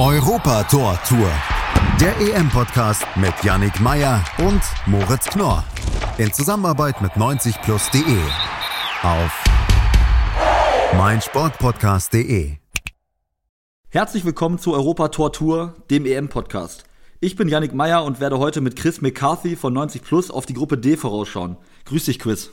Europa Tor Tour. Der EM-Podcast mit Yannick Meyer und Moritz Knorr. In Zusammenarbeit mit 90plus.de. Auf meinsportpodcast.de. Herzlich willkommen zu Europa Tor Tour, dem EM-Podcast. Ich bin Yannick Meyer und werde heute mit Chris McCarthy von 90 Plus auf die Gruppe D vorausschauen. Grüß dich, Chris.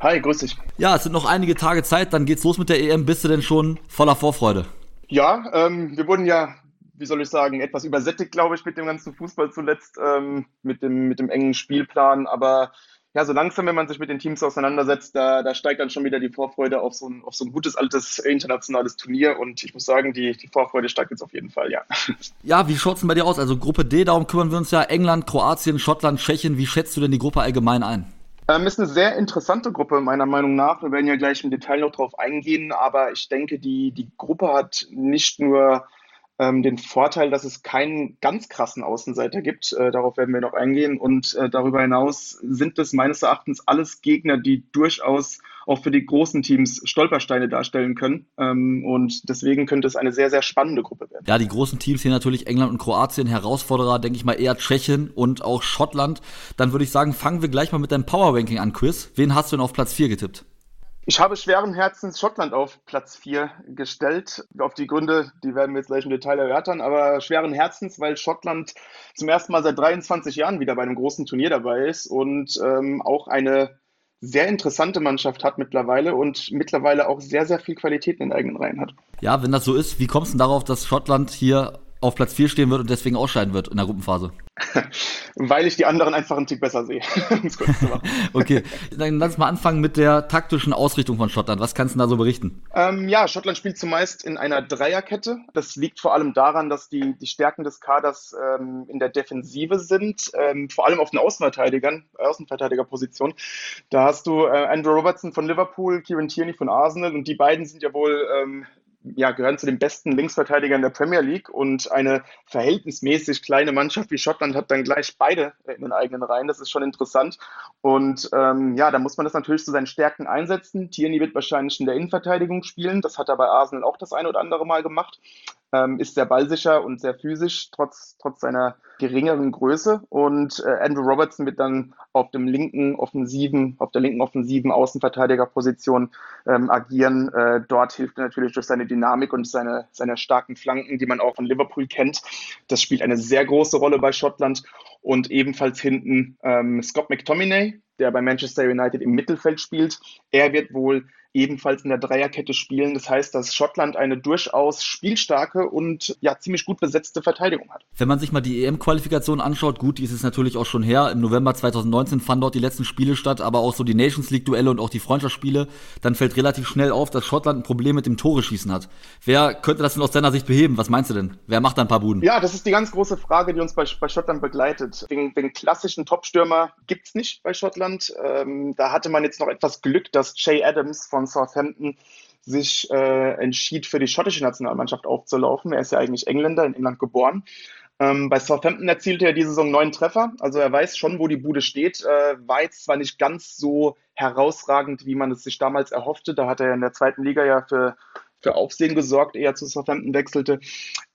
Hi, grüß dich. Ja, es sind noch einige Tage Zeit, dann geht's los mit der EM. Bist du denn schon voller Vorfreude? Ja, ähm, wir wurden ja, wie soll ich sagen, etwas übersättigt, glaube ich, mit dem ganzen Fußball zuletzt, ähm, mit, dem, mit dem engen Spielplan. Aber ja, so langsam, wenn man sich mit den Teams auseinandersetzt, da, da steigt dann schon wieder die Vorfreude auf so, ein, auf so ein gutes altes internationales Turnier. Und ich muss sagen, die, die Vorfreude steigt jetzt auf jeden Fall, ja. Ja, wie schaut's denn bei dir aus? Also Gruppe D, darum kümmern wir uns ja. England, Kroatien, Schottland, Tschechien. Wie schätzt du denn die Gruppe allgemein ein? Ähm, ist eine sehr interessante Gruppe, meiner Meinung nach. Wir werden ja gleich im Detail noch drauf eingehen, aber ich denke, die, die Gruppe hat nicht nur ähm, den Vorteil, dass es keinen ganz krassen Außenseiter gibt. Äh, darauf werden wir noch eingehen. Und äh, darüber hinaus sind es meines Erachtens alles Gegner, die durchaus auch für die großen Teams Stolpersteine darstellen können. Ähm, und deswegen könnte es eine sehr, sehr spannende Gruppe werden. Ja, die großen Teams hier natürlich England und Kroatien. Herausforderer, denke ich mal, eher Tschechien und auch Schottland. Dann würde ich sagen, fangen wir gleich mal mit deinem Power Ranking an, Chris. Wen hast du denn auf Platz 4 getippt? Ich habe schweren Herzens Schottland auf Platz 4 gestellt. Auf die Gründe, die werden wir jetzt gleich im Detail erörtern, aber schweren Herzens, weil Schottland zum ersten Mal seit 23 Jahren wieder bei einem großen Turnier dabei ist und ähm, auch eine sehr interessante Mannschaft hat mittlerweile und mittlerweile auch sehr, sehr viel Qualität in den eigenen Reihen hat. Ja, wenn das so ist, wie kommst du denn darauf, dass Schottland hier auf Platz 4 stehen wird und deswegen ausscheiden wird in der Gruppenphase? Weil ich die anderen einfach einen Tick besser sehe, um es kurz zu machen. okay, dann lass mal anfangen mit der taktischen Ausrichtung von Schottland. Was kannst du da so berichten? Ähm, ja, Schottland spielt zumeist in einer Dreierkette. Das liegt vor allem daran, dass die, die Stärken des Kaders ähm, in der Defensive sind, ähm, vor allem auf den Außenverteidigern, Außenverteidigerposition. Da hast du äh, Andrew Robertson von Liverpool, Kieran Tierney von Arsenal und die beiden sind ja wohl ähm, ja, gehören zu den besten Linksverteidigern der Premier League und eine verhältnismäßig kleine Mannschaft wie Schottland hat dann gleich beide in den eigenen Reihen. Das ist schon interessant. Und ähm, ja, da muss man das natürlich zu seinen Stärken einsetzen. Tierney wird wahrscheinlich in der Innenverteidigung spielen. Das hat er bei Arsenal auch das eine oder andere Mal gemacht ähm, ist sehr ballsicher und sehr physisch, trotz, trotz seiner geringeren Größe. Und äh, Andrew Robertson wird dann auf dem linken offensiven, auf der linken offensiven Außenverteidigerposition ähm, agieren. Äh, dort hilft er natürlich durch seine Dynamik und seine, seine starken Flanken, die man auch von Liverpool kennt. Das spielt eine sehr große Rolle bei Schottland. Und ebenfalls hinten ähm, Scott McTominay, der bei Manchester United im Mittelfeld spielt. Er wird wohl ebenfalls in der Dreierkette spielen. Das heißt, dass Schottland eine durchaus spielstarke und ja ziemlich gut besetzte Verteidigung hat. Wenn man sich mal die EM-Qualifikation anschaut, gut, die ist es natürlich auch schon her. Im November 2019 fanden dort die letzten Spiele statt, aber auch so die Nations League-Duelle und auch die Freundschaftsspiele. Dann fällt relativ schnell auf, dass Schottland ein Problem mit dem Tore-Schießen hat. Wer könnte das denn aus deiner Sicht beheben? Was meinst du denn? Wer macht da ein paar Buden? Ja, das ist die ganz große Frage, die uns bei, bei Schottland begleitet. Den, den klassischen Topstürmer gibt es nicht bei Schottland. Ähm, da hatte man jetzt noch etwas Glück, dass Jay Adams von Southampton sich äh, entschied, für die schottische Nationalmannschaft aufzulaufen. Er ist ja eigentlich Engländer, in England geboren. Ähm, bei Southampton erzielte er diese Saison neun Treffer, also er weiß schon, wo die Bude steht. Äh, war jetzt zwar nicht ganz so herausragend, wie man es sich damals erhoffte. Da hat er in der zweiten Liga ja für für Aufsehen gesorgt, eher zu Southampton wechselte.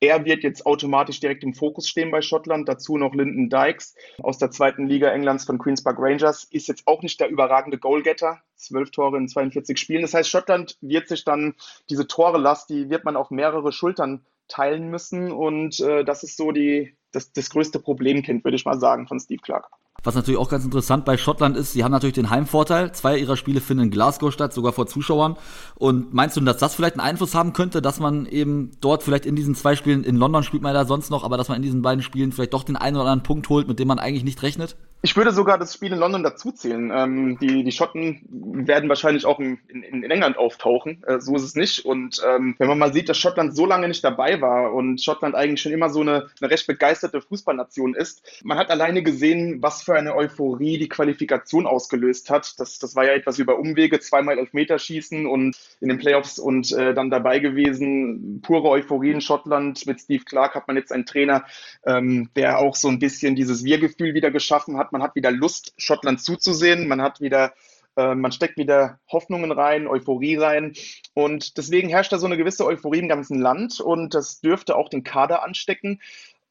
Er wird jetzt automatisch direkt im Fokus stehen bei Schottland. Dazu noch Lyndon Dykes aus der zweiten Liga Englands von Queen's Park Rangers. Ist jetzt auch nicht der überragende Goalgetter. Zwölf Tore in 42 Spielen. Das heißt, Schottland wird sich dann diese Tore-Last, die wird man auf mehrere Schultern teilen müssen. Und äh, das ist so die, das, das größte Problemkind, würde ich mal sagen, von Steve Clark. Was natürlich auch ganz interessant bei Schottland ist, sie haben natürlich den Heimvorteil. Zwei ihrer Spiele finden in Glasgow statt, sogar vor Zuschauern. Und meinst du, dass das vielleicht einen Einfluss haben könnte, dass man eben dort vielleicht in diesen zwei Spielen, in London spielt man ja sonst noch, aber dass man in diesen beiden Spielen vielleicht doch den einen oder anderen Punkt holt, mit dem man eigentlich nicht rechnet? Ich würde sogar das Spiel in London dazuzählen. Ähm, die, die Schotten werden wahrscheinlich auch in, in, in England auftauchen. Äh, so ist es nicht. Und ähm, wenn man mal sieht, dass Schottland so lange nicht dabei war und Schottland eigentlich schon immer so eine, eine recht begeisterte Fußballnation ist, man hat alleine gesehen, was für eine Euphorie die Qualifikation ausgelöst hat. Das, das war ja etwas über Umwege, zweimal Elfmeterschießen und in den Playoffs und äh, dann dabei gewesen. Pure Euphorie in Schottland. Mit Steve Clark hat man jetzt einen Trainer, ähm, der auch so ein bisschen dieses Wir-Gefühl wieder geschaffen hat man hat wieder Lust, Schottland zuzusehen. Man hat wieder Äh, man steckt wieder Hoffnungen rein, Euphorie rein. Und deswegen herrscht da so eine gewisse Euphorie im ganzen Land. Und das dürfte auch den Kader anstecken.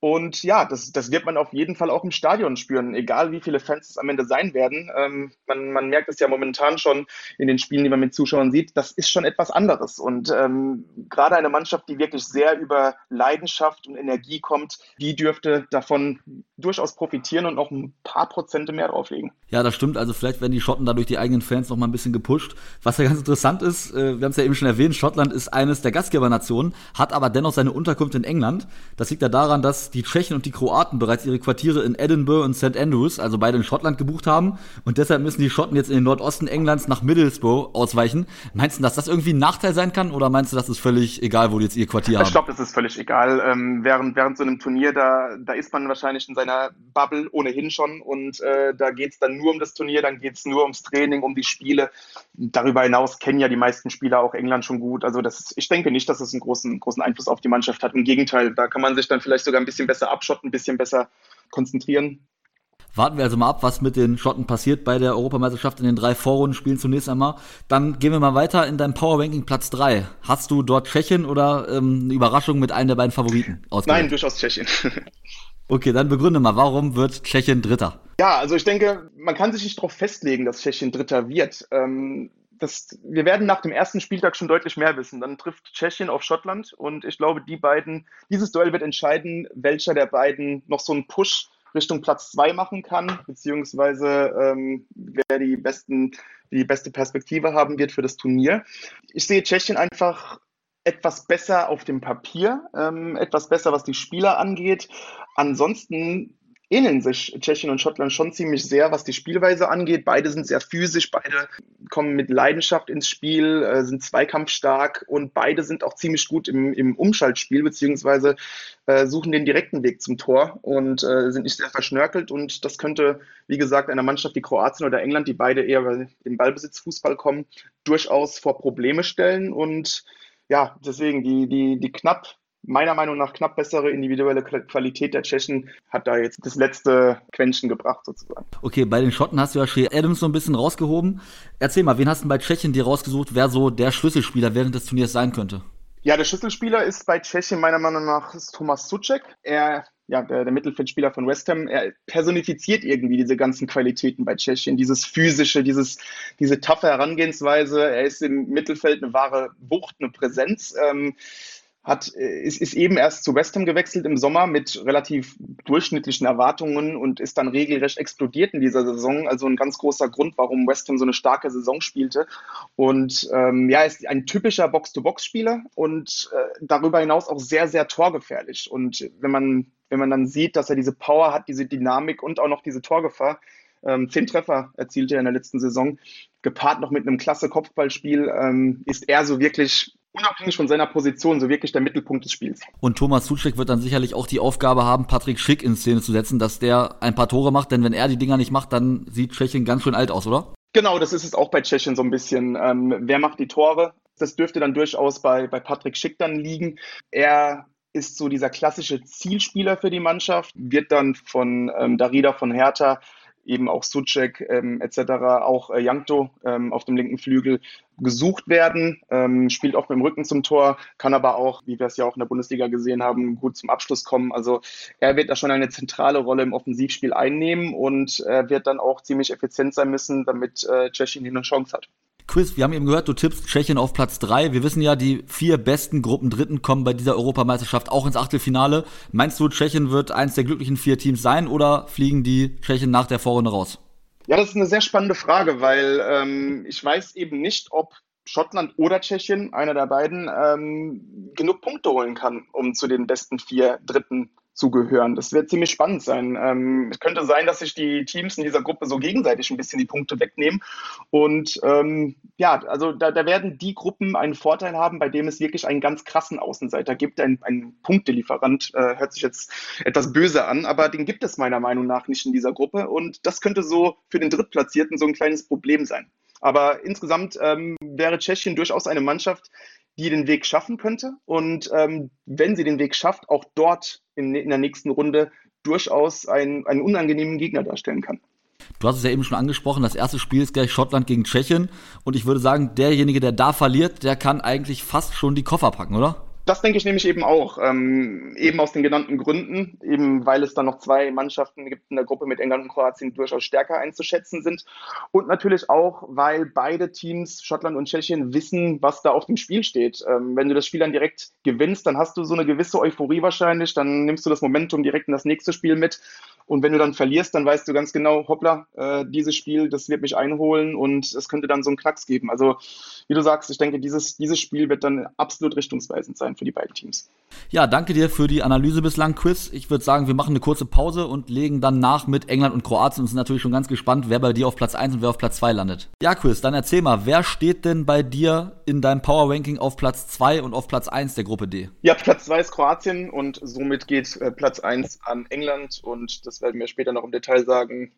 Und ja, das, das wird man auf jeden Fall auch im Stadion spüren, egal wie viele Fans es am Ende sein werden. Ähm, man, man merkt es ja momentan schon in den Spielen, die man mit Zuschauern sieht, das ist schon etwas anderes. Und ähm, gerade eine Mannschaft, die wirklich sehr über Leidenschaft und Energie kommt, die dürfte davon durchaus profitieren und noch ein paar Prozente mehr drauflegen. Ja, das stimmt. Also vielleicht werden die Schotten dadurch die eigenen Fans noch mal ein bisschen gepusht. Was ja ganz interessant ist, äh, wir haben es ja eben schon erwähnt, Schottland ist eines der Gastgebernationen, hat aber dennoch seine Unterkunft in England. Das liegt ja daran, dass die Tschechen und die Kroaten bereits ihre Quartiere in Edinburgh und St. Andrews, also beide in Schottland, gebucht haben. Und deshalb müssen die Schotten jetzt in den Nordosten Englands nach Middlesbrough ausweichen. Meinst du, dass das irgendwie ein Nachteil sein kann? Oder meinst du, das ist völlig egal, wo die jetzt ihr Quartier haben? Ich glaube, das ist völlig egal. Ähm, während, während so einem Turnier, da, da ist man wahrscheinlich in seiner Bubble ohnehin schon. Und äh, da geht es dann nur um das Turnier, dann geht es nur ums Training, um die Spiele. Darüber hinaus kennen ja die meisten Spieler auch England schon gut. Also das ich denke nicht, dass es das einen großen, großen Einfluss auf die Mannschaft hat. Im Gegenteil, da kann man sich dann vielleicht sogar ein bisschen besser abschotten, ein bisschen besser konzentrieren. Warten wir also mal ab, was mit den Schotten passiert bei der Europameisterschaft in den drei Vorrundenspielen zunächst einmal. Dann gehen wir mal weiter in deinem Power Ranking Platz 3. Hast du dort Tschechien oder ähm, eine Überraschung mit einem der beiden Favoriten ausgewählt? Nein, durchaus Tschechien. okay, dann begründe mal, warum wird Tschechien Dritter? Ja, also ich denke, man kann sich nicht darauf festlegen, dass Tschechien Dritter wird. Ähm, das, wir werden nach dem ersten Spieltag schon deutlich mehr wissen. Dann trifft Tschechien auf Schottland und ich glaube, die beiden, dieses Duell wird entscheiden, welcher der beiden noch so einen Push Richtung Platz zwei machen kann, beziehungsweise ähm, wer die, besten, die beste Perspektive haben wird für das Turnier. Ich sehe Tschechien einfach etwas besser auf dem Papier, ähm, etwas besser, was die Spieler angeht. Ansonsten ähneln sich Tschechien und Schottland schon ziemlich sehr, was die Spielweise angeht. Beide sind sehr physisch, beide kommen mit Leidenschaft ins Spiel, äh, sind zweikampfstark und beide sind auch ziemlich gut im, im Umschaltspiel, beziehungsweise äh, suchen den direkten Weg zum Tor und äh, sind nicht sehr verschnörkelt. Und das könnte, wie gesagt, einer Mannschaft wie Kroatien oder England, die beide eher im Ballbesitzfußball kommen, durchaus vor Probleme stellen. Und ja, deswegen die, die, die knapp meiner Meinung nach knapp bessere individuelle Qualität der Tschechen hat da jetzt das letzte Quäntchen gebracht sozusagen. Okay, bei den Schotten hast du ja Shea Adams so ein bisschen rausgehoben. Erzähl mal, wen hast du bei Tschechien dir rausgesucht, wer so der Schlüsselspieler während des Turniers sein könnte? Ja, der Schlüsselspieler ist bei Tschechien meiner Meinung nach Thomas Suchek. Er, ja, der, der Mittelfeldspieler von West Ham, er personifiziert irgendwie diese ganzen Qualitäten bei Tschechien, dieses physische, dieses, diese taffe Herangehensweise. Er ist im Mittelfeld eine wahre Wucht, eine Präsenz. Ähm, hat, äh, ist, ist eben erst zu West Ham gewechselt im Sommer mit relativ durchschnittlichen Erwartungen und ist dann regelrecht explodiert in dieser Saison. Also ein ganz großer Grund, warum West Ham so eine starke Saison spielte. Und ähm, ja, ist ein typischer Box-to-Box-Spieler und äh, darüber hinaus auch sehr, sehr torgefährlich. Und wenn man, wenn man dann sieht, dass er diese Power hat, diese Dynamik und auch noch diese Torgefahr, ähm, zehn Treffer erzielte er in der letzten Saison, gepaart noch mit einem klasse Kopfballspiel, ähm, ist er so wirklich unabhängig von seiner Position so wirklich der Mittelpunkt des Spiels. Und Thomas Suchek wird dann sicherlich auch die Aufgabe haben, Patrick Schick in Szene zu setzen, dass der ein paar Tore macht, denn wenn er die Dinger nicht macht, dann sieht Tschechien ganz schön alt aus, oder? Genau, das ist es auch bei Tschechien so ein bisschen. Ähm, wer macht die Tore? Das dürfte dann durchaus bei, bei Patrick Schick dann liegen. Er ist so dieser klassische Zielspieler für die Mannschaft, wird dann von ähm, Darida von Hertha eben auch Sucek ähm, etc., auch äh, Jankto ähm, auf dem linken Flügel gesucht werden, ähm, spielt oft mit dem Rücken zum Tor, kann aber auch, wie wir es ja auch in der Bundesliga gesehen haben, gut zum Abschluss kommen. Also er wird da schon eine zentrale Rolle im Offensivspiel einnehmen und er wird dann auch ziemlich effizient sein müssen, damit äh, Tschechien hier eine Chance hat. Chris, wir haben eben gehört, du tippst Tschechien auf Platz 3. Wir wissen ja, die vier besten Gruppen Dritten kommen bei dieser Europameisterschaft auch ins Achtelfinale. Meinst du, Tschechien wird eins der glücklichen vier Teams sein oder fliegen die Tschechen nach der Vorrunde raus? Ja, das ist eine sehr spannende Frage, weil ähm, ich weiß eben nicht, ob Schottland oder Tschechien, einer der beiden, ähm, genug Punkte holen kann, um zu den besten vier Dritten zugehören. Das wird ziemlich spannend sein. Ähm, es könnte sein, dass sich die Teams in dieser Gruppe so gegenseitig ein bisschen die Punkte wegnehmen. Und ähm, ja, also da, da, werden die Gruppen einen Vorteil haben, bei dem es wirklich einen ganz krassen Außenseiter gibt. Ein, ein Punktelieferant äh, hört sich jetzt etwas böse an, aber den gibt es meiner Meinung nach nicht in dieser Gruppe. Und das könnte so für den Drittplatzierten so ein kleines Problem sein. Aber insgesamt ähm, wäre Tschechien durchaus eine Mannschaft, die den Weg schaffen könnte. Und ähm, wenn sie den Weg schafft, auch dort in, in der nächsten Runde durchaus einen, einen unangenehmen Gegner darstellen kann. Du hast es ja eben schon angesprochen, das erste Spiel ist gleich Schottland gegen Tschechien. Und ich würde sagen, derjenige, der da verliert, der kann eigentlich fast schon die Koffer packen, oder? Das denke ich nämlich eben auch, ähm, eben aus den genannten Gründen, eben weil es dann noch zwei Mannschaften gibt in der Gruppe mit England und Kroatien, die durchaus stärker einzuschätzen sind. Und natürlich auch, weil beide Teams, Schottland und Tschechien, wissen, was da auf dem Spiel steht. Ähm, wenn du das Spiel dann direkt gewinnst, dann hast du so eine gewisse Euphorie wahrscheinlich, dann nimmst du das Momentum direkt in das nächste Spiel mit. Und wenn du dann verlierst, dann weißt du ganz genau, hoppla, äh, dieses Spiel, das wird mich einholen und es könnte dann so einen Knacks geben. Also, wie du sagst, ich denke, dieses, dieses Spiel wird dann absolut richtungsweisend sein für die beiden Teams. Ja, danke dir für die Analyse bislang, Chris. Ich würde sagen, wir machen eine kurze Pause und legen dann nach mit England und Kroatien und sind natürlich schon ganz gespannt, wer bei dir auf Platz 1 und wer auf Platz 2 landet. Ja, Chris, dann erzähl mal, wer steht denn bei dir in deinem Power Ranking auf Platz 2 und auf Platz 1 der Gruppe D? Ja, Platz 2 ist Kroatien und somit geht äh, Platz 1 an England und das werden wir später noch im Detail sagen.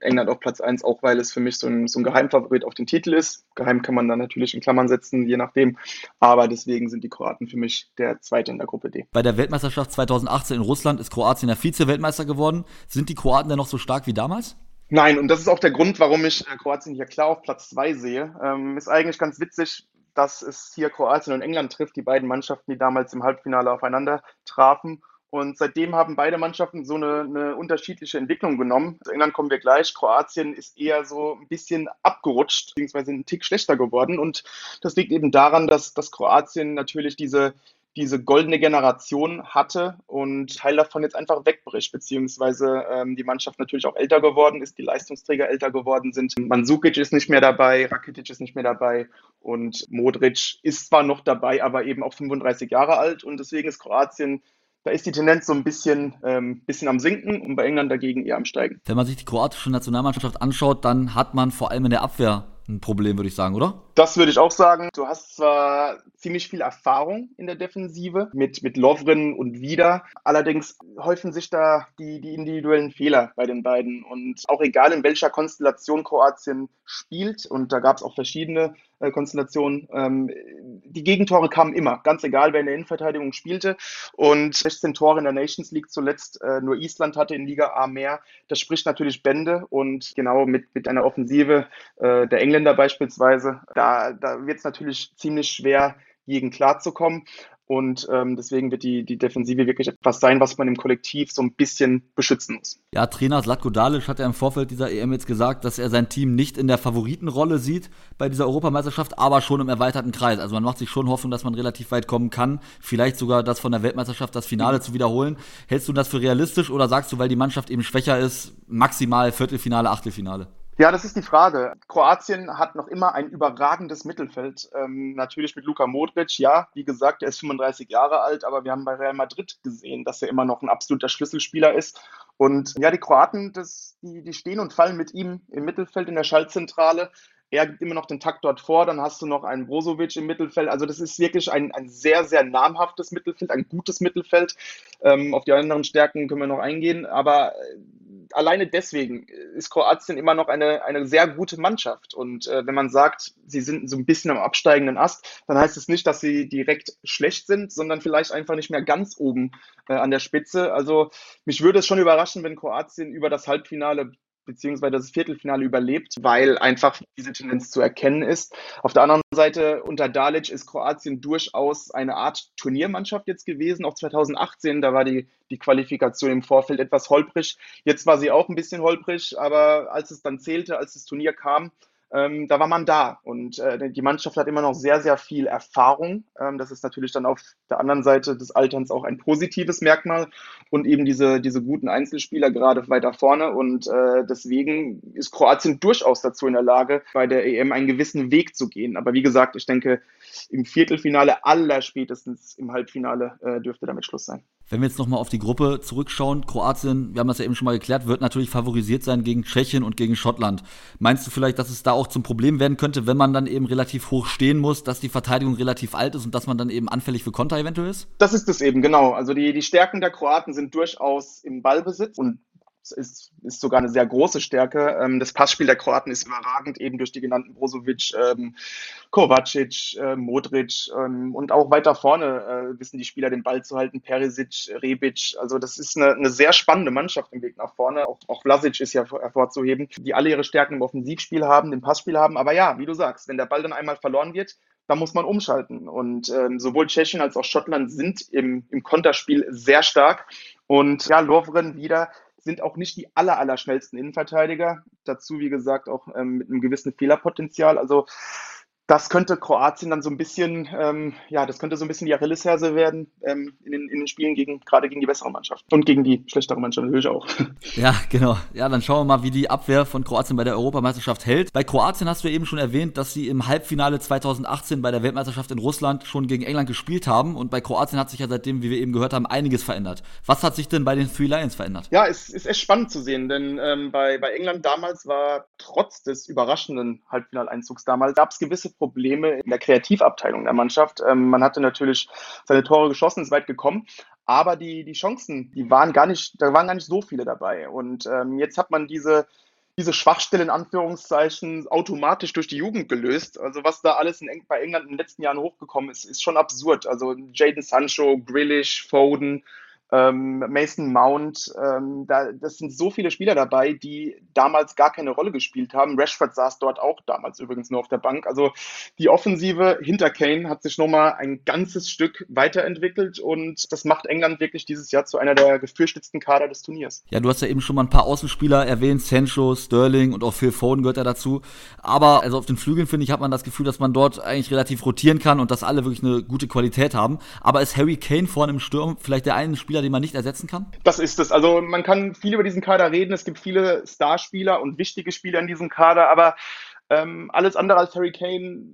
England auf Platz 1, auch weil es für mich so ein, so ein Geheimfavorit auf den Titel ist. Geheim kann man dann natürlich in Klammern setzen, je nachdem. Aber deswegen sind die Kroaten für mich der Zweite in der Gruppe D. Bei der Weltmeisterschaft 2018 in Russland ist Kroatien der Vize-Weltmeister geworden. Sind die Kroaten denn noch so stark wie damals? Nein, und das ist auch der Grund, warum ich äh, Kroatien hier klar auf Platz 2 sehe. Ähm, ist eigentlich ganz witzig, dass es hier Kroatien und England trifft, die beiden Mannschaften, die damals im Halbfinale aufeinander trafen. Und seitdem haben beide Mannschaften so eine, eine, unterschiedliche Entwicklung genommen. Zu England kommen wir gleich. Kroatien ist eher so ein bisschen abgerutscht, beziehungsweise ein Tick schlechter geworden. Und das liegt eben daran, dass, dass Kroatien natürlich diese, diese goldene Generation hatte und Teil davon jetzt einfach wegbricht, beziehungsweise ähm, die Mannschaft natürlich auch älter geworden ist, die Leistungsträger älter geworden sind. Mandzukic ist nicht mehr dabei, Rakitic ist nicht mehr dabei und Modric ist zwar noch dabei, aber eben auch 35 Jahre alt und deswegen ist Kroatien da ist die Tendenz so ein bisschen, ähm, bisschen am Sinken und bei England dagegen eher am Steigen. Wenn man sich die kroatische Nationalmannschaft anschaut, dann hat man vor allem in der Abwehr ein Problem, würde ich sagen, oder? Das würde ich auch sagen. Du hast zwar ziemlich viel Erfahrung in der Defensive mit, mit Lovren und Wieder. Allerdings häufen sich da die, die individuellen Fehler bei den beiden. Und auch egal in welcher Konstellation Kroatien spielt, und da gab es auch verschiedene äh, Konstellationen, ähm, die Gegentore kamen immer, ganz egal, wer in der Innenverteidigung spielte. Und 16 Tore in der Nations League zuletzt, äh, nur Island hatte in Liga A mehr. Das spricht natürlich Bände und genau mit, mit einer Offensive äh, der Engländer beispielsweise, da, da wird es natürlich ziemlich schwer, gegen klarzukommen. Und ähm, deswegen wird die, die Defensive wirklich etwas sein, was man im Kollektiv so ein bisschen beschützen muss. Ja, Trainer Slatko Dalic hat ja im Vorfeld dieser EM jetzt gesagt, dass er sein Team nicht in der Favoritenrolle sieht bei dieser Europameisterschaft, aber schon im erweiterten Kreis. Also man macht sich schon Hoffnung, dass man relativ weit kommen kann. Vielleicht sogar das von der Weltmeisterschaft, das Finale mhm. zu wiederholen. Hältst du das für realistisch oder sagst du, weil die Mannschaft eben schwächer ist, maximal Viertelfinale, Achtelfinale? Ja, das ist die Frage. Kroatien hat noch immer ein überragendes Mittelfeld. Ähm, natürlich mit Luka Modric, ja, wie gesagt, er ist 35 Jahre alt, aber wir haben bei Real Madrid gesehen, dass er immer noch ein absoluter Schlüsselspieler ist. Und ja, die Kroaten, das, die, die stehen und fallen mit ihm im Mittelfeld in der Schaltzentrale. Er gibt immer noch den Takt dort vor, dann hast du noch einen Brozovic im Mittelfeld. Also das ist wirklich ein, ein sehr, sehr namhaftes Mittelfeld, ein gutes Mittelfeld. Ähm, auf die anderen Stärken können wir noch eingehen, aber äh, alleine deswegen ist Kroatien immer noch eine, eine sehr gute Mannschaft. Und äh, wenn man sagt, sie sind so ein bisschen am absteigenden Ast, dann heißt es nicht, dass sie direkt schlecht sind, sondern vielleicht einfach nicht mehr ganz oben äh, an der Spitze. Also mich würde es schon überraschen, wenn Kroatien über das Halbfinale beziehungsweise das Viertelfinale überlebt, weil einfach diese Tendenz zu erkennen ist. Auf der anderen Seite, unter Dalic ist Kroatien durchaus eine Art Turniermannschaft jetzt gewesen. Auch 2018, da war die, die Qualifikation im Vorfeld etwas holprig. Jetzt war sie auch ein bisschen holprig, aber als es dann zählte, als das Turnier kam, ähm, da war man da. Und äh, die Mannschaft hat immer noch sehr, sehr viel Erfahrung. Ähm, das ist natürlich dann auf der anderen Seite des Alterns auch ein positives Merkmal und eben diese, diese guten Einzelspieler gerade weiter vorne. Und äh, deswegen ist Kroatien durchaus dazu in der Lage, bei der EM einen gewissen Weg zu gehen. Aber wie gesagt, ich denke, im Viertelfinale aller spätestens im Halbfinale äh, dürfte damit Schluss sein. Wenn wir jetzt nochmal auf die Gruppe zurückschauen, Kroatien, wir haben das ja eben schon mal geklärt, wird natürlich favorisiert sein gegen Tschechien und gegen Schottland. Meinst du vielleicht, dass es da auch zum Problem werden könnte, wenn man dann eben relativ hoch stehen muss, dass die Verteidigung relativ alt ist und dass man dann eben anfällig für Konter eventuell ist? Das ist es eben, genau. Also die, die Stärken der Kroaten sind durchaus im Ballbesitz und ist, ist sogar eine sehr große Stärke. Ähm, das Passspiel der Kroaten ist überragend, eben durch die genannten Brozovic, ähm, Kovacic, äh, Modric ähm, und auch weiter vorne äh, wissen die Spieler den Ball zu halten, Perisic, Rebic. Also das ist eine, eine sehr spannende Mannschaft im Weg nach vorne. Auch, auch Vlasic ist ja hervorzuheben, die alle ihre Stärken im Offensivspiel haben, im Passspiel haben. Aber ja, wie du sagst, wenn der Ball dann einmal verloren wird, da muss man umschalten. Und ähm, sowohl Tschechien als auch Schottland sind im, im Konterspiel sehr stark. Und ja, Lovren wieder sind auch nicht die aller, aller schnellsten Innenverteidiger. Dazu, wie gesagt, auch ähm, mit einem gewissen Fehlerpotenzial. Also das könnte Kroatien dann so ein bisschen, ähm, ja, das könnte so ein bisschen die Achillesferse werden ähm, in, den, in den Spielen gegen, gerade gegen die bessere Mannschaft und gegen die schlechtere Mannschaft natürlich auch. Ja, genau. Ja, dann schauen wir mal, wie die Abwehr von Kroatien bei der Europameisterschaft hält. Bei Kroatien hast du eben schon erwähnt, dass sie im Halbfinale 2018 bei der Weltmeisterschaft in Russland schon gegen England gespielt haben und bei Kroatien hat sich ja seitdem, wie wir eben gehört haben, einiges verändert. Was hat sich denn bei den Three Lions verändert? Ja, es ist echt spannend zu sehen, denn ähm, bei, bei England damals war trotz des überraschenden Halbfinaleinzugs damals gab es gewisse Probleme in der Kreativabteilung der Mannschaft. Ähm, man hatte natürlich seine Tore geschossen, ist weit gekommen, aber die, die Chancen, die waren gar nicht, da waren gar nicht so viele dabei. Und ähm, jetzt hat man diese, diese Schwachstelle in Anführungszeichen automatisch durch die Jugend gelöst. Also was da alles in, bei England in den letzten Jahren hochgekommen ist, ist schon absurd. Also Jaden Sancho, Grealish, Foden, ähm, Mason Mount, ähm, da, das sind so viele Spieler dabei, die damals gar keine Rolle gespielt haben. Rashford saß dort auch damals übrigens nur auf der Bank. Also die Offensive hinter Kane hat sich nochmal ein ganzes Stück weiterentwickelt und das macht England wirklich dieses Jahr zu einer der gefürchtetsten Kader des Turniers. Ja, du hast ja eben schon mal ein paar Außenspieler erwähnt, Sancho, Sterling und auch Phil Foden gehört ja dazu. Aber also auf den Flügeln, finde ich, hat man das Gefühl, dass man dort eigentlich relativ rotieren kann und dass alle wirklich eine gute Qualität haben. Aber ist Harry Kane vorne im Sturm vielleicht der eine Spieler, Spieler, den man nicht ersetzen kann? Das ist es. Also man kann viel über diesen Kader reden. Es gibt viele Starspieler und wichtige Spieler in diesem Kader, aber ähm, alles andere als Harry Kane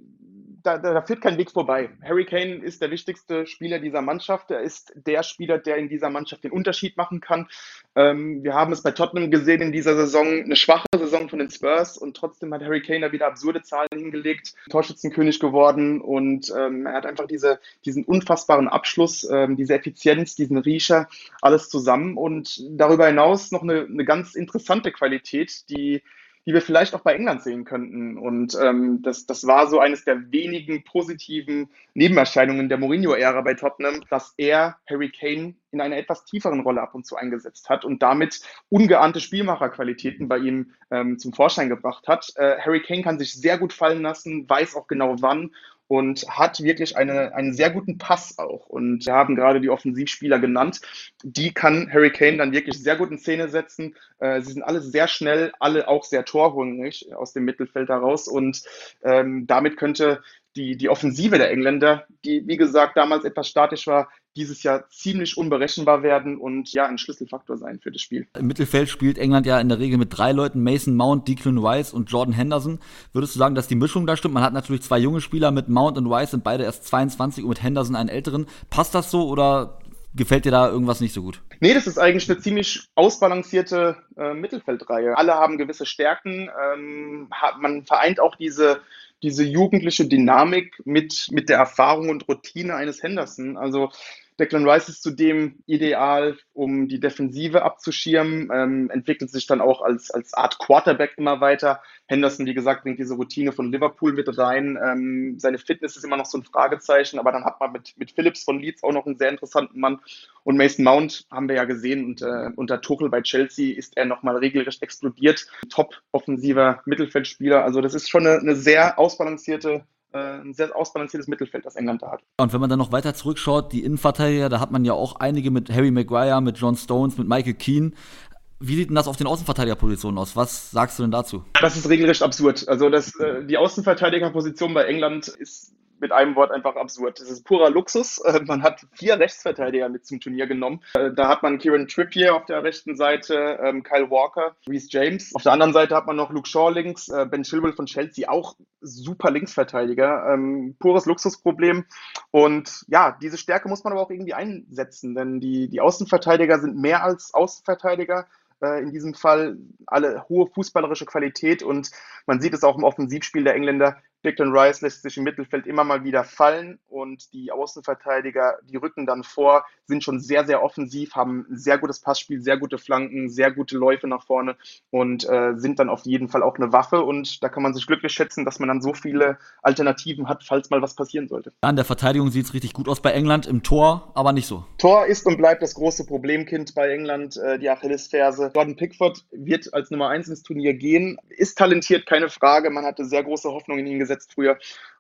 da, da, führt kein Weg vorbei. Harry Kane ist der wichtigste Spieler dieser Mannschaft. Er ist der Spieler, der in dieser Mannschaft den Unterschied machen kann. Ähm, wir haben es bei Tottenham gesehen in dieser Saison, eine schwache Saison von den Spurs und trotzdem hat Harry Kane da wieder absurde Zahlen hingelegt, Torschützenkönig geworden und ähm, er hat einfach diese, diesen unfassbaren Abschluss, ähm, diese Effizienz, diesen Riecher, alles zusammen und darüber hinaus noch eine, eine ganz interessante Qualität, die die wir vielleicht auch bei England sehen könnten. Und ähm, das, das war so eines der wenigen positiven Nebenerscheinungen der Mourinho-Ära bei Tottenham, dass er Harry Kane in einer etwas tieferen Rolle ab und zu eingesetzt hat und damit ungeahnte Spielmacherqualitäten bei ihm ähm, zum Vorschein gebracht hat. Äh, Harry Kane kann sich sehr gut fallen lassen, weiß auch genau wann und hat wirklich eine, einen sehr guten Pass auch. Und wir haben gerade die Offensivspieler genannt. Die kann Harry Kane dann wirklich sehr gut in Szene setzen. Äh, sie sind alle sehr schnell, alle auch sehr torhungrig aus dem Mittelfeld heraus. Und ähm, damit könnte die, die Offensive der Engländer, die wie gesagt damals etwas statisch war, dieses Jahr ziemlich unberechenbar werden und ja ein Schlüsselfaktor sein für das Spiel. Im Mittelfeld spielt England ja in der Regel mit drei Leuten, Mason Mount, Declan Rice und Jordan Henderson. Würdest du sagen, dass die Mischung da stimmt? Man hat natürlich zwei junge Spieler mit Mount und Rice, sind beide erst 22 und mit Henderson einen älteren. Passt das so oder gefällt dir da irgendwas nicht so gut? Nee, das ist eigentlich eine ziemlich ausbalancierte äh, Mittelfeldreihe. Alle haben gewisse Stärken. Ähm, hat, man vereint auch diese diese jugendliche Dynamik mit, mit der Erfahrung und Routine eines Henderson. Also Declan Rice ist zudem ideal, um die Defensive abzuschirmen, ähm, entwickelt sich dann auch als, als Art Quarterback immer weiter. Henderson, wie gesagt, bringt diese Routine von Liverpool mit rein. Ähm, seine Fitness ist immer noch so ein Fragezeichen, aber dann hat man mit, mit Phillips von Leeds auch noch einen sehr interessanten Mann. Und Mason Mount haben wir ja gesehen und äh, unter Tuchel bei Chelsea ist er nochmal regelrecht explodiert. Top offensiver Mittelfeldspieler. Also das ist schon eine, eine sehr ausbalancierte ein sehr ausbalanciertes Mittelfeld, das England da hat. Und wenn man dann noch weiter zurückschaut, die Innenverteidiger, da hat man ja auch einige mit Harry Maguire, mit John Stones, mit Michael Keane. Wie sieht denn das auf den Außenverteidigerpositionen aus? Was sagst du denn dazu? Das ist regelrecht absurd. Also das, äh, die Außenverteidigerposition bei England ist mit einem Wort einfach absurd. Das ist purer Luxus. Äh, man hat vier Rechtsverteidiger mit zum Turnier genommen. Äh, da hat man Kieran Trippier auf der rechten Seite, ähm, Kyle Walker, Reese James. Auf der anderen Seite hat man noch Luke Shaw links, äh, Ben Chilwell von Chelsea, auch super Linksverteidiger. Ähm, pures Luxusproblem. Und ja, diese Stärke muss man aber auch irgendwie einsetzen, denn die, die Außenverteidiger sind mehr als Außenverteidiger in diesem Fall alle hohe fußballerische Qualität und man sieht es auch im Offensivspiel der Engländer Declan Rice lässt sich im Mittelfeld immer mal wieder fallen und die Außenverteidiger, die rücken dann vor, sind schon sehr, sehr offensiv, haben sehr gutes Passspiel, sehr gute Flanken, sehr gute Läufe nach vorne und äh, sind dann auf jeden Fall auch eine Waffe. Und da kann man sich glücklich schätzen, dass man dann so viele Alternativen hat, falls mal was passieren sollte. An der Verteidigung sieht es richtig gut aus bei England, im Tor aber nicht so. Tor ist und bleibt das große Problemkind bei England, äh, die Achillesferse. Jordan Pickford wird als Nummer 1 ins Turnier gehen, ist talentiert, keine Frage. Man hatte sehr große Hoffnung in ihn gesetzt früher.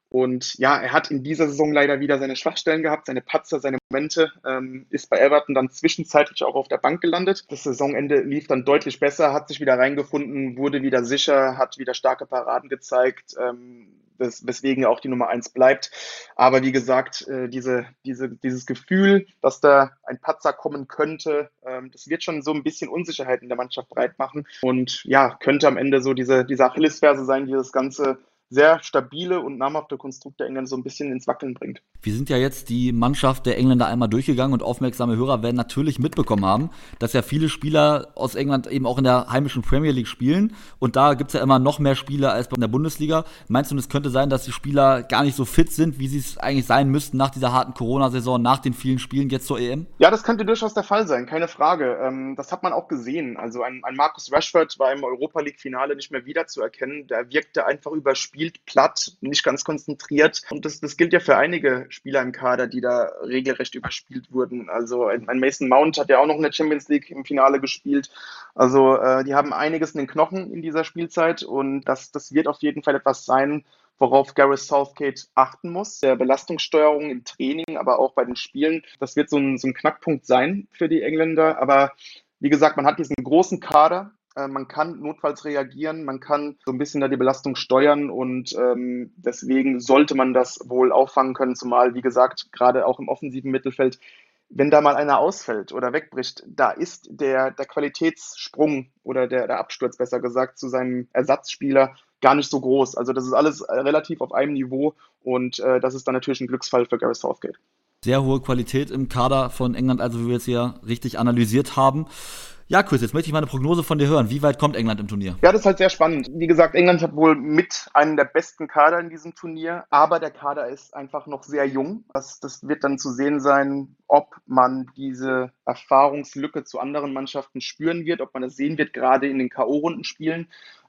Und ja, er hat in dieser Saison leider wieder seine Schwachstellen gehabt, seine Patzer, seine Momente, ähm, ist bei Everton dann zwischenzeitlich auch auf der Bank gelandet. Das Saisonende lief dann deutlich besser, hat sich wieder reingefunden, wurde wieder sicher, hat wieder starke Paraden gezeigt, ähm, wes weswegen auch die Nummer eins bleibt. Aber wie gesagt, äh, diese, diese, dieses Gefühl, dass da ein Patzer kommen könnte, ähm, das wird schon so ein bisschen Unsicherheit in der Mannschaft breit machen und ja, könnte am Ende so diese, diese Achillesferse sein, die das Ganze sehr stabile und namhafte Konstrukt der Engländer so ein bisschen ins Wackeln bringt. Wir sind ja jetzt die Mannschaft der Engländer einmal durchgegangen und aufmerksame Hörer werden natürlich mitbekommen haben, dass ja viele Spieler aus England eben auch in der heimischen Premier League spielen und da gibt es ja immer noch mehr Spieler als bei der Bundesliga. Meinst du, es könnte sein, dass die Spieler gar nicht so fit sind, wie sie es eigentlich sein müssten nach dieser harten Corona-Saison, nach den vielen Spielen jetzt zur EM? Ja, das könnte durchaus der Fall sein, keine Frage. Ähm, das hat man auch gesehen. Also ein, ein Marcus Rashford war im Europa League-Finale nicht mehr wiederzuerkennen. Der wirkte einfach überspielt gespielt, platt, nicht ganz konzentriert. Und das, das gilt ja für einige Spieler im Kader, die da regelrecht überspielt wurden. Also ein Mason Mount hat ja auch noch in der Champions League im Finale gespielt. Also äh, die haben einiges in den Knochen in dieser Spielzeit und das, das wird auf jeden Fall etwas sein, worauf Gareth Southgate achten muss. Der Belastungssteuerung im Training, aber auch bei den Spielen. Das wird so ein, so ein Knackpunkt sein für die Engländer. Aber wie gesagt, man hat diesen großen Kader, man kann notfalls reagieren, man kann so ein bisschen da die Belastung steuern und ähm, deswegen sollte man das wohl auffangen können, zumal, wie gesagt, gerade auch im offensiven Mittelfeld, wenn da mal einer ausfällt oder wegbricht, da ist der, der Qualitätssprung oder der, der Absturz, besser gesagt, zu seinem Ersatzspieler gar nicht so groß. Also das ist alles äh, relativ auf einem Niveau und äh, das ist dann natürlich ein Glücksfall für Gareth Southgate. Sehr hohe Qualität im Kader von England, also wie wir es hier richtig analysiert haben. Ja, Chris, jetzt möchte ich mal eine Prognose von dir hören. Wie weit kommt England im Turnier? Ja, das ist halt sehr spannend. Wie gesagt, England hat wohl mit einem der besten Kader in diesem Turnier, aber der Kader ist einfach noch sehr jung. Das, das wird dann zu sehen sein, ob man diese Erfahrungslücke zu anderen Mannschaften spüren wird, ob man das sehen wird, gerade in den K.O.-Rundenspielen.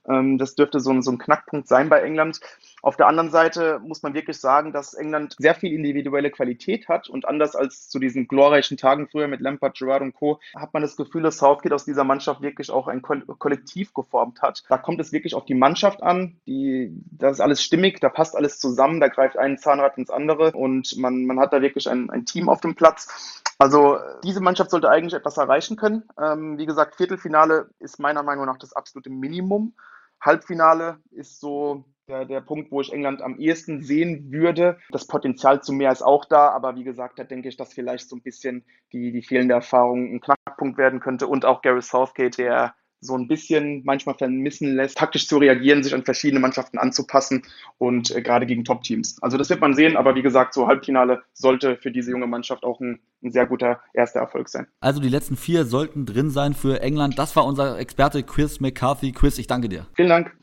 Ähm, das dürfte so ein, so ein Knackpunkt sein bei England. Auf der anderen Seite muss man wirklich sagen, dass England sehr viel individuelle Qualität hat und anders als zu diesen glorreichen Tagen früher mit Lampard, Gerard und Co. hat man das Gefühl, dass Southgate aus dieser Mannschaft wirklich auch ein Kollektiv geformt hat. Da kommt es wirklich auf die Mannschaft an. Die, das ist alles stimmig, da passt alles zusammen, da greift ein Zahnrad ins andere und man, man hat da wirklich ein, ein Team auf dem Platz. Also diese Mannschaft sollte eigentlich etwas erreichen können. Ähm, wie gesagt, Viertelfinale ist meiner Meinung nach das absolute Minimum. Halbfinale ist so der, der Punkt, wo ich England am ehesten sehen würde. Das Potenzial zu mehr ist auch da, aber wie gesagt, da denke ich, dass vielleicht so ein bisschen die, die fehlende Erfahrung ein Knackpunkt werden könnte und auch Gary Southgate, der so ein bisschen manchmal vermissen lässt, taktisch zu reagieren, sich an verschiedene Mannschaften anzupassen und äh, gerade gegen Top-Teams. Also das wird man sehen, aber wie gesagt, so Halbfinale sollte für diese junge Mannschaft auch ein, ein sehr guter erster Erfolg sein. Also die letzten vier sollten drin sein für England. Das war unser Experte Chris McCarthy. Chris, ich danke dir. Vielen Dank.